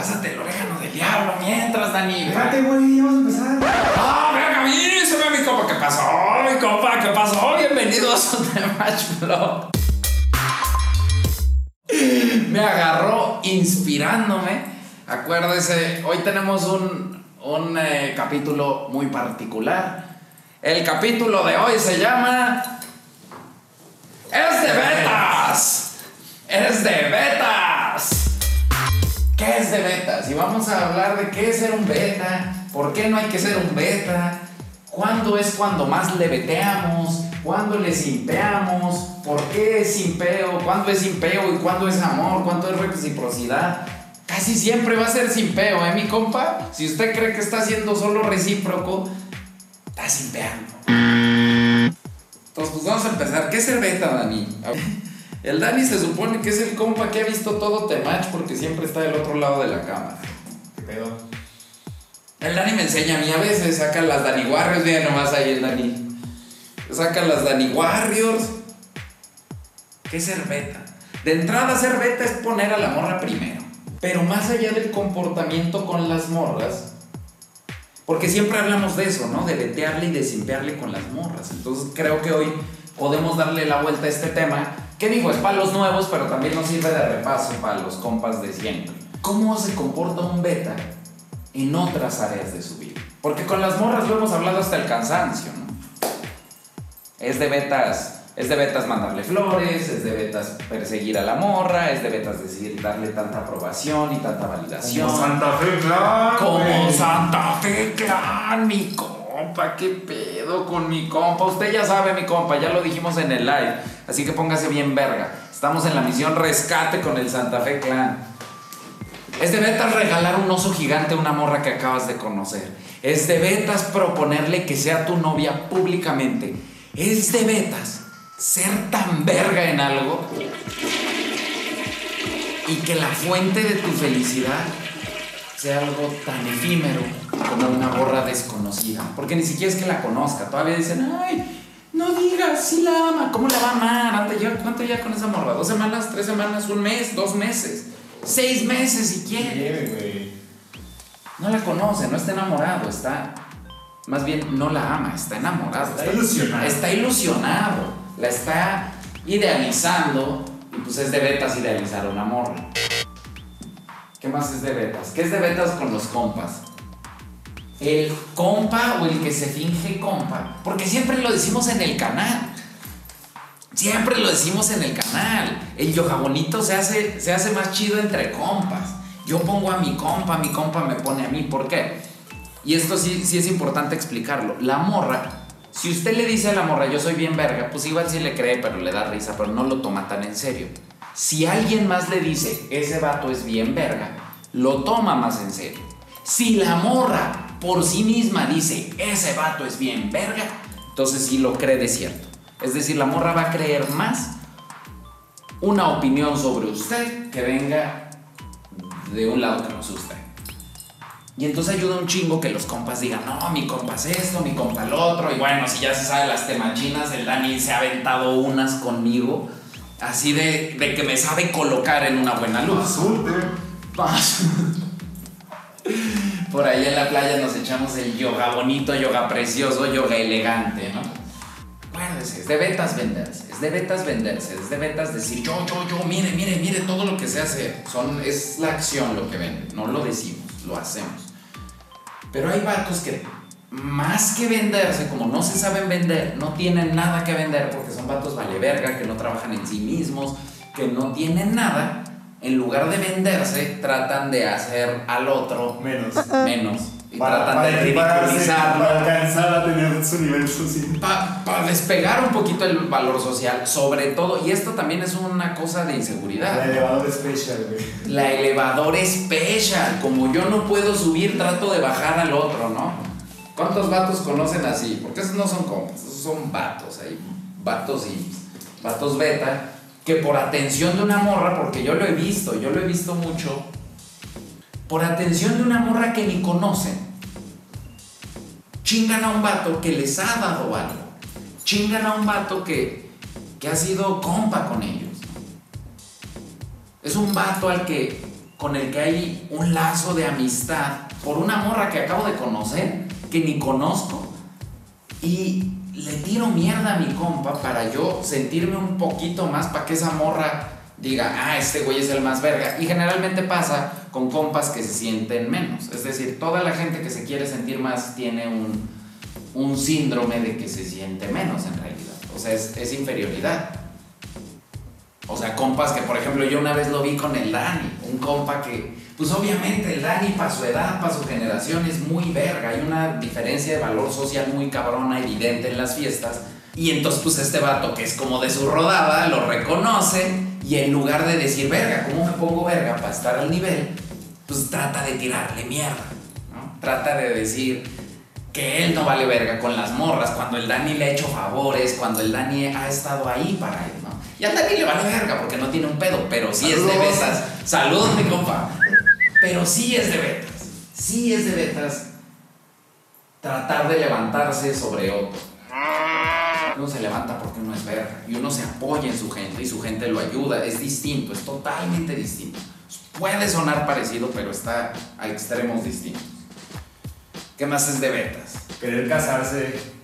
pásate el orégano del diablo mientras, Dani. Espérate, güey, ya vamos a empezar. ¡Ah, venga, avísame, mi compa! ¿Qué pasó, mi compa? ¿Qué pasó? Bienvenidos a The Match Vlog. Me agarró inspirándome. Acuérdese, hoy tenemos un, un eh, capítulo muy particular. El capítulo de hoy se llama... ¡Es de betas! ¡Es de betas! ¿Qué es de betas? Y vamos a hablar de qué es ser un beta, por qué no hay que ser un beta, cuándo es cuando más le beteamos, cuándo le simpeamos, por qué es simpeo, cuándo es simpeo y cuándo es amor, cuándo es reciprocidad. Casi siempre va a ser simpeo, ¿eh, mi compa? Si usted cree que está haciendo solo recíproco, está simpeando. Entonces, pues vamos a empezar. ¿Qué es ser beta, Dani? El Dani se supone que es el compa que ha visto todo Temach porque siempre está del otro lado de la. ¿Qué pedo? El Dani me enseña a mí a veces, saca las Dani Warriors, mira nomás ahí el Dani. Saca las Dani Warriors. ¿Qué beta? De entrada, ser beta es poner a la morra primero. Pero más allá del comportamiento con las morras, porque siempre hablamos de eso, ¿no? De betearle y de simpearle con las morras. Entonces creo que hoy podemos darle la vuelta a este tema, que digo, es para los nuevos, pero también nos sirve de repaso para los compas de siempre. ¿Cómo se comporta un beta en otras áreas de su vida? Porque con las morras lo hemos hablado hasta el cansancio, ¿no? Es de betas es de betas mandarle flores, es de betas perseguir a la morra, es de betas decir darle tanta aprobación y tanta validación. Como Santa Fe Clan. Como. Santa Fe Clan, mi compa, qué pedo con mi compa. Usted ya sabe, mi compa, ya lo dijimos en el live, así que póngase bien verga. Estamos en la misión rescate con el Santa Fe Clan. Es de betas regalar un oso gigante a una morra que acabas de conocer. Es de betas proponerle que sea tu novia públicamente. Es de betas ser tan verga en algo y que la fuente de tu felicidad sea algo tan efímero como una borra desconocida. Porque ni siquiera es que la conozca. Todavía dicen, ay, no digas, si la ama. ¿Cómo la va a amar? ¿Cuánto lleva, cuánto lleva con esa morra? ¿Dos semanas, tres semanas, un mes, dos meses? Seis meses si quiere. No la conoce, no está enamorado, está... Más bien, no la ama, está enamorado. Está ilusionado. Está ilusionado. La está idealizando. Y pues es de betas idealizar a una morra. ¿Qué más es de betas? ¿Qué es de betas con los compas? El compa o el que se finge compa. Porque siempre lo decimos en el canal. Siempre lo decimos en el canal. El yoga bonito se hace, se hace más chido entre compas. Yo pongo a mi compa, mi compa me pone a mí. ¿Por qué? Y esto sí, sí es importante explicarlo. La morra, si usted le dice a la morra, yo soy bien verga, pues igual sí le cree, pero le da risa, pero no lo toma tan en serio. Si alguien más le dice, ese vato es bien verga, lo toma más en serio. Si la morra por sí misma dice, ese vato es bien verga, entonces sí lo cree de cierto. Es decir, la morra va a creer más una opinión sobre usted que venga de un lado que no es. Y entonces ayuda un chingo que los compas digan, no, mi compa es esto, mi compa el otro. Y bueno, si ya se sabe las temachinas, el Dani se ha aventado unas conmigo, así de, de que me sabe colocar en una buena luz. Azul. Por ahí en la playa nos echamos el yoga bonito, yoga precioso, yoga elegante, ¿no? Acuérdese, es de betas venderse, es de betas venderse, es de betas decir yo, yo, yo, mire, mire, mire todo lo que se hace. Son, es la acción lo que venden, no lo decimos, lo hacemos. Pero hay vatos que más que venderse, como no se saben vender, no tienen nada que vender porque son vatos vale verga, que no trabajan en sí mismos, que no tienen nada. En lugar de venderse, tratan de hacer al otro Menos. menos. Y tratan de ridiculizarlo. Para alcanzar a tener su nivel social. Para despegar un poquito el valor social, sobre todo, y esto también es una cosa de inseguridad. La ¿no? elevador special, güey. La elevador special. Como yo no puedo subir, trato de bajar al otro, ¿no? ¿Cuántos vatos conocen así? Porque esos no son compas, esos son vatos ahí. Vatos y vatos beta. Que por atención de una morra, porque yo lo he visto, yo lo he visto mucho. Por atención de una morra que ni conocen. Chingan a un vato que les ha dado algo. Chingan a un vato que, que ha sido compa con ellos. Es un vato al que con el que hay un lazo de amistad por una morra que acabo de conocer, que ni conozco, y le tiro mierda a mi compa para yo sentirme un poquito más para que esa morra diga, ah, este güey es el más verga. Y generalmente pasa con compas que se sienten menos. Es decir, toda la gente que se quiere sentir más tiene un, un síndrome de que se siente menos en realidad. O sea, es, es inferioridad. O sea, compas que, por ejemplo, yo una vez lo vi con el Dani, un compa que, pues obviamente el Dani para su edad, para su generación es muy verga, hay una diferencia de valor social muy cabrona, evidente en las fiestas. Y entonces, pues este vato que es como de su rodada, lo reconoce y en lugar de decir, verga, ¿cómo me pongo verga para estar al nivel? Pues trata de tirarle mierda. Trata de decir que él no vale verga con las morras, cuando el Dani le ha hecho favores, cuando el Dani ha estado ahí para él. Y al Dani le vale verga porque no tiene un pedo, pero sí es de betas. Saludos, mi compa. Pero sí es de betas. Sí es de betas tratar de levantarse sobre otro. Uno se levanta porque uno es verga y uno se apoya en su gente y su gente lo ayuda. Es distinto, es totalmente distinto. Puede sonar parecido, pero está a extremos distintos. ¿Qué más es de betas? Querer casarse.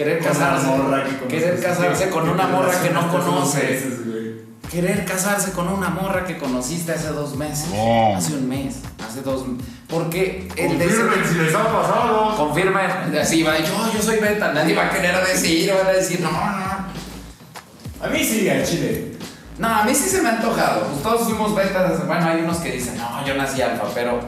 Querer con casarse. morra que conoces. Querer casarse con una morra que no conoces. meses. Querer casarse con una morra que conociste hace dos meses. No. Hace un mes. Hace dos Porque el Confirmen si les ha pasado. Confirma, así va, yo, yo soy beta, nadie va a querer decir, van a decir, no, no. A mí sí, al chile. No, a mí sí se me ha antojado. Pues todos fuimos betas. Bueno, hay unos que dicen, no, yo nací alfa, pero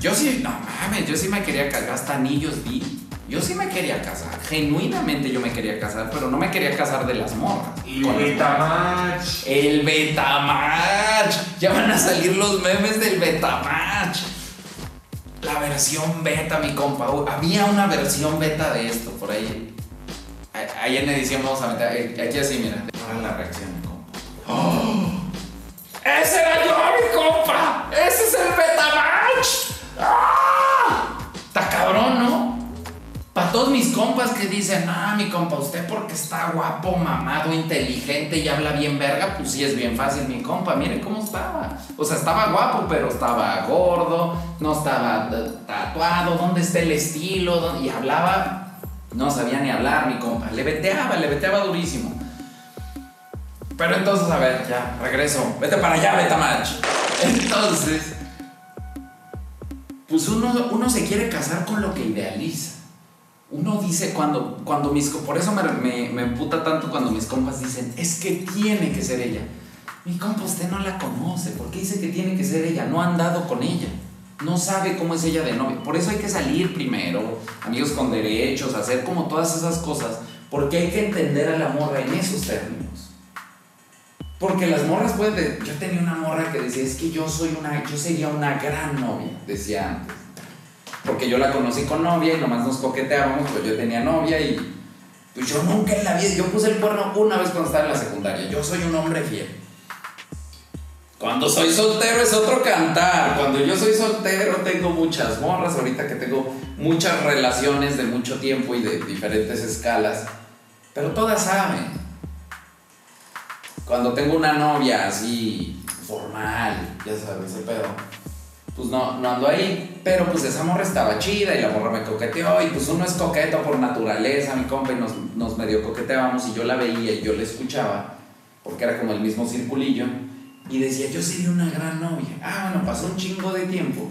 yo sí, no mames, yo sí me quería casar. Hasta anillos vi. Yo sí me quería casar. Genuinamente yo me quería casar, pero no me quería casar de las morras. Y morras. Betamatch. El Betamatch. Ya van a salir los memes del Betamatch. La versión beta, mi compa. Uh, Había una versión beta de esto por ahí. A- Ahí en edición vamos a meter. eh, Aquí así, mira. Ahora la reacción, mi compa. ¡Oh! Mis compas que dicen, ah, mi compa, usted porque está guapo, mamado, inteligente y habla bien verga, pues sí es bien fácil, mi compa. Miren cómo estaba. O sea, estaba guapo, pero estaba gordo, no estaba eh, tatuado, ¿dónde está el estilo? ¿Dónde- Y hablaba, no sabía ni hablar, mi compa. Le veteaba, le veteaba durísimo. Pero entonces, a ver, ya, regreso. Vete para allá, Betamach. Entonces, pues uno, uno se quiere casar con lo que idealiza. Uno dice cuando, cuando mis... Por eso me, me, me tanto cuando mis compas dicen, es que tiene que ser ella. Mi compa, usted no la conoce. ¿Por qué dice que tiene que ser ella? No ha andado con ella. No sabe cómo es ella de novia. Por eso hay que salir primero, amigos con derechos, hacer como todas esas cosas. Porque hay que entender a la morra en esos términos. Porque las morras pueden... de- Yo tenía una morra que decía, es que yo soy una... Yo sería una gran novia, decía antes. Porque yo la conocí con novia y nomás nos coqueteábamos, pues yo tenía novia y... Pues yo nunca en la vida... Yo puse el cuerno una vez cuando estaba en la secundaria. Yo soy un hombre fiel. Cuando soy soltero es otro cantar. Cuando yo soy soltero tengo muchas morras. Ahorita que tengo muchas relaciones de mucho tiempo y de diferentes escalas. Pero todas saben. Cuando tengo una novia así formal, ya sabes, ese pedo, pues no, no ando ahí. Pero pues esa morra estaba chida y la morra me coqueteó. Y pues uno es coqueto por naturaleza, mi compa, y nos, nos medio coqueteábamos y yo la veía y yo la escuchaba, porque era como el mismo circulillo. Y decía, yo sería una gran novia. Ah, bueno, pasó un chingo de tiempo.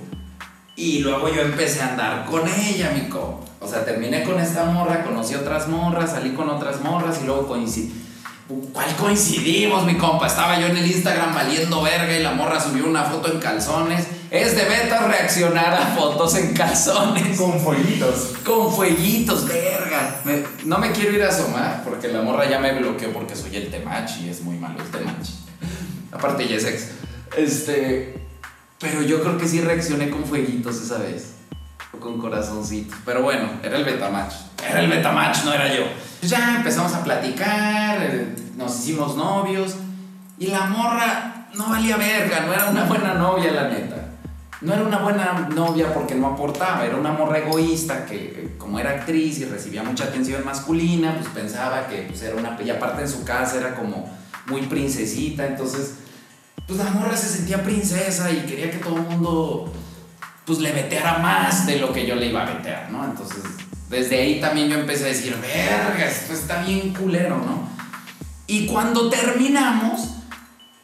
Y luego yo empecé a andar con ella, mi compa. O sea, terminé con esta morra, conocí otras morras, salí con otras morras y luego coincidí. ¿Cuál coincidimos, mi compa? Estaba yo en el Instagram valiendo verga y la morra subió una foto en calzones. Es de beta reaccionar a fotos en calzones. Con fueguitos. Con fueguitos, verga. Me- no me quiero ir a asomar porque la morra ya me bloqueó porque soy el temachi y es muy malo el temachi. Aparte ya es ex. Este. Pero yo creo que sí reaccioné con fueguitos esa vez. O con corazoncitos. Pero bueno, era el Betamax. Era el Betamax, no era yo. Pues ya empezamos a platicar, eh, nos hicimos novios. Y la morra no valía verga, no era una buena novia, la neta. No era una buena novia porque no aportaba, era una morra egoísta que, eh, como era actriz y recibía mucha atención masculina, pues pensaba que pues, era una. Y aparte en su casa era como muy princesita, entonces pues la morra se sentía princesa y quería que todo el mundo pues le veteara más de lo que yo le iba a vetear, ¿no? Entonces, desde ahí también yo empecé a decir, verga, esto está bien culero, ¿no? Y cuando terminamos,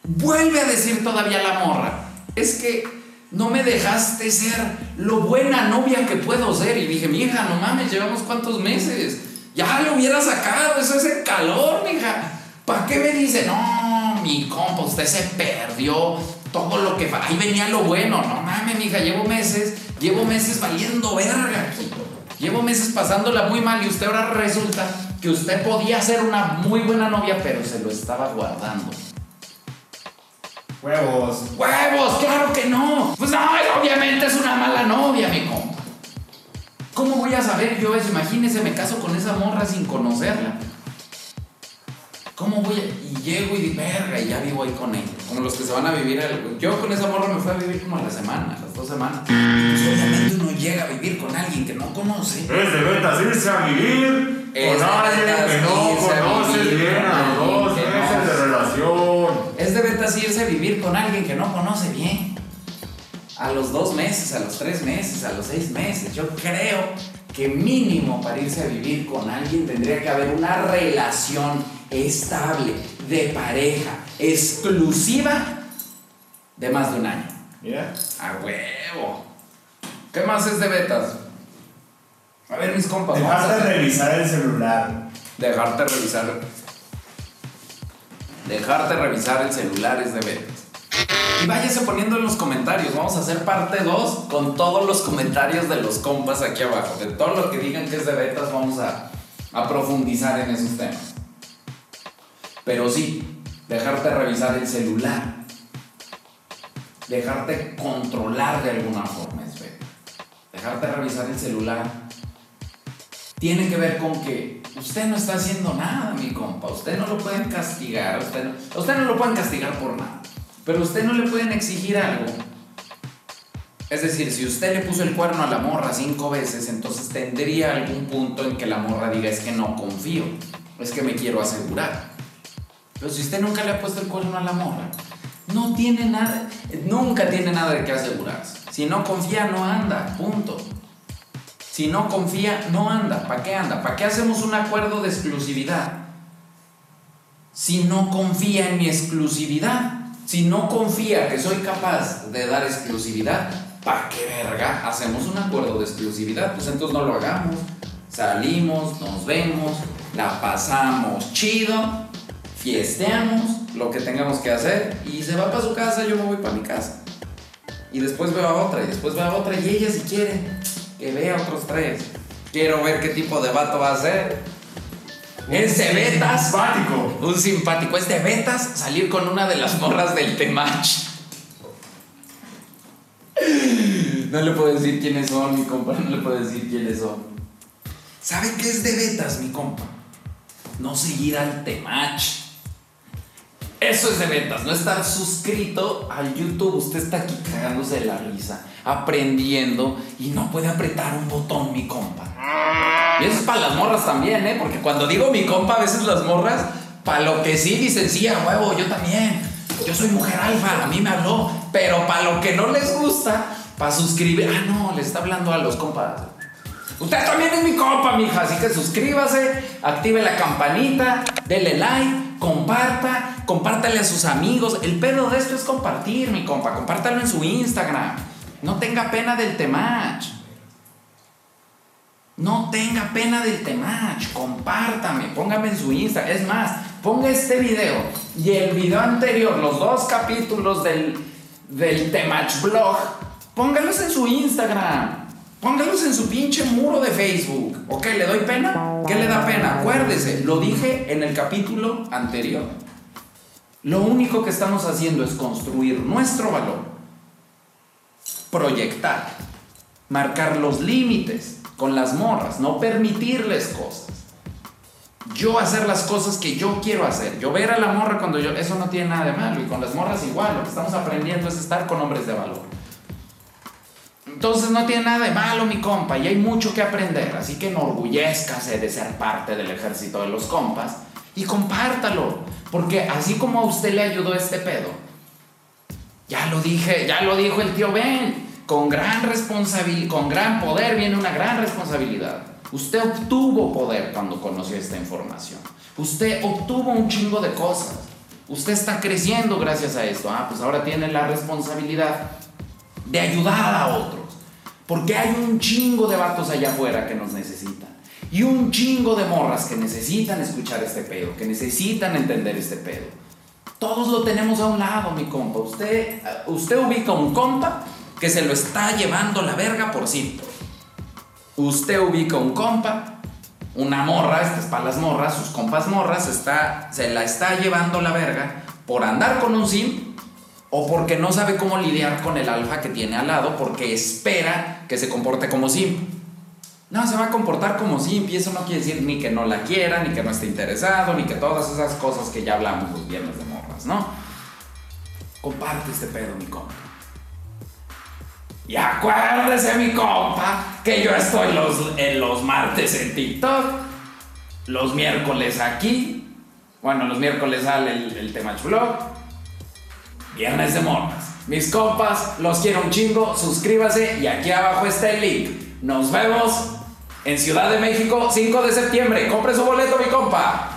vuelve a decir todavía la morra, es que no me dejaste ser lo buena novia que puedo ser. Y dije, mija, no mames, llevamos cuántos meses. Ya lo hubiera sacado, eso es el calor, mija. ¿Para qué me dice? No, mi compa, usted se perdió todo lo que... Ahí venía lo bueno. No mames, mija, llevo meses, llevo meses valiendo verga aquí. Llevo meses pasándola muy mal y usted ahora resulta que usted podía ser una muy buena novia, pero se lo estaba guardando. Huevos. ¡Huevos! ¡Claro que no! Pues no, obviamente es una mala novia, mi compa. ¿Cómo voy a saber yo eso? Imagínese, me caso con esa morra sin conocerla. ¿Cómo voy a.? Y llego y digo, verga, y ya vivo ahí con ella. Como los que se van a vivir. al- Yo con esa morra me fui a vivir como a la semana, a las dos semanas. Pues obviamente uno llega a vivir con alguien que no conoce. Es de vetas irse a vivir con alguien que no vivir bien a los dos meses de relación. Es de vetas irse a vivir con alguien que no conoce bien. A los dos meses, a los tres meses, a los seis meses. Yo creo que mínimo para irse a vivir con alguien tendría que haber una relación estable, de pareja, exclusiva, de más de un año. Mira. A huevo. ¿Qué más es de betas? A ver, mis compas. vamos a Dejaste de hacer- revisar el celular. Dejarte revisar. Dejarte revisar el celular es de vetas. Y váyase poniendo en los comentarios. Vamos a hacer parte 2 con todos los comentarios de los compas aquí abajo. De todo lo que digan que es de betas, vamos a, a profundizar en esos temas. Pero sí, dejarte revisar el celular. Dejarte controlar de alguna forma es beta. Dejarte revisar el celular tiene que ver con que usted no está haciendo nada, mi compa. Usted no lo pueden castigar. Usted no, usted no lo pueden castigar por nada. Pero usted no le pueden exigir algo. Es decir, si usted le puso el cuerno a la morra cinco veces, entonces tendría algún punto en que la morra diga es que no confío, es que me quiero asegurar. Pero si usted nunca le ha puesto el cuerno a la morra, no tiene nada, nunca tiene nada de qué asegurarse. Si no confía, no anda, punto. Si no confía, no anda. ¿Para qué anda? ¿Para qué hacemos un acuerdo de exclusividad? Si no confía en mi exclusividad, si no confía que soy capaz de dar exclusividad, ¿para qué verga hacemos un acuerdo de exclusividad? Pues entonces no lo hagamos. Salimos, nos vemos, la pasamos chido, fiesteamos lo que tengamos que hacer y se va para su casa, yo me voy para mi casa. Y después veo a otra, y después veo a otra, y ella si quiere, que vea otros tres. Quiero ver qué tipo de vato va a ser. Es de betas. Simpático. Un simpático. Es de betas salir con una de las morras del Temach. No le puedo decir quiénes son, mi compa. No le puedo decir quiénes son. ¿Sabe qué es de betas, mi compa? No seguir al Temach. Eso es de ventas, no estar suscrito al YouTube. Usted está aquí cagándose de la risa, aprendiendo y no puede apretar un botón, mi compa. Y eso es para las morras también, ¿eh? Porque cuando digo mi compa, a veces las morras, para lo que sí dicen, sí, a huevo, yo también. Yo soy mujer alfa, a mí me habló. Pero para lo que no les gusta, para suscribir. Ah, no, le está hablando a los compas. Usted también es mi compa, mija, así que suscríbase, active la campanita, dele like, comparta, compártale a sus amigos. El pedo de esto es compartir, mi compa, compártalo en su Instagram. No tenga pena del temach. No tenga pena del temach, compártame, póngame en su Instagram. Es más, ponga este video y el video anterior, los dos capítulos del, del temach blog, póngalos en su Instagram. Póngalos en su pinche muro de Facebook. ¿Ok? ¿Le doy pena? ¿Qué le da pena? Acuérdese, lo dije en el capítulo anterior. Lo único que estamos haciendo es construir nuestro valor, proyectar, marcar los límites con las morras, no permitirles cosas. Yo hacer las cosas que yo quiero hacer. Yo ver a la morra cuando yo... Eso no tiene nada de malo. Y con las morras igual. Lo que estamos aprendiendo es estar con hombres de valor. Entonces no tiene nada de malo, mi compa, y hay mucho que aprender, así que enorgullezcase de ser parte del ejército de los compas y compártalo, porque así como a usted le ayudó este pedo, Ya lo dije, ya lo dijo el tío Ben. Con gran responsabilidad, con gran poder viene una gran responsabilidad. Usted obtuvo poder cuando conoció esta información. Usted obtuvo un chingo de cosas. Usted está creciendo gracias a esto. Ah, pues ahora tiene la responsabilidad de ayudar a otros. Porque hay un chingo de vatos allá afuera que nos necesitan. Y un chingo de morras que necesitan escuchar este pedo, que necesitan entender este pedo. Todos lo tenemos a un lado, mi compa. Usted, usted ubica un compa que se lo está llevando la verga por sí. Usted ubica un compa, una morra, esta es para las morras, sus compas morras, está, se la está llevando la verga por andar con un sim o porque no sabe cómo lidiar con el alfa que tiene al lado porque espera que se comporte como sim. No, se va a comportar como sim y eso no quiere decir ni que no la quiera, ni que no esté interesado, ni que todas esas cosas que ya hablamos los viernes de morras, ¿no? Comparte este pedo, mi compa. Y acuérdese, mi compa, que yo estoy los, en los martes en TikTok, los miércoles aquí, bueno, los miércoles sale el, el tema Vlog, viernes de morras. Mis compas, los quiero un chingo, suscríbase y aquí abajo está el link. Nos vemos en Ciudad de México, 5 de septiembre. Compre su boleto, mi compa.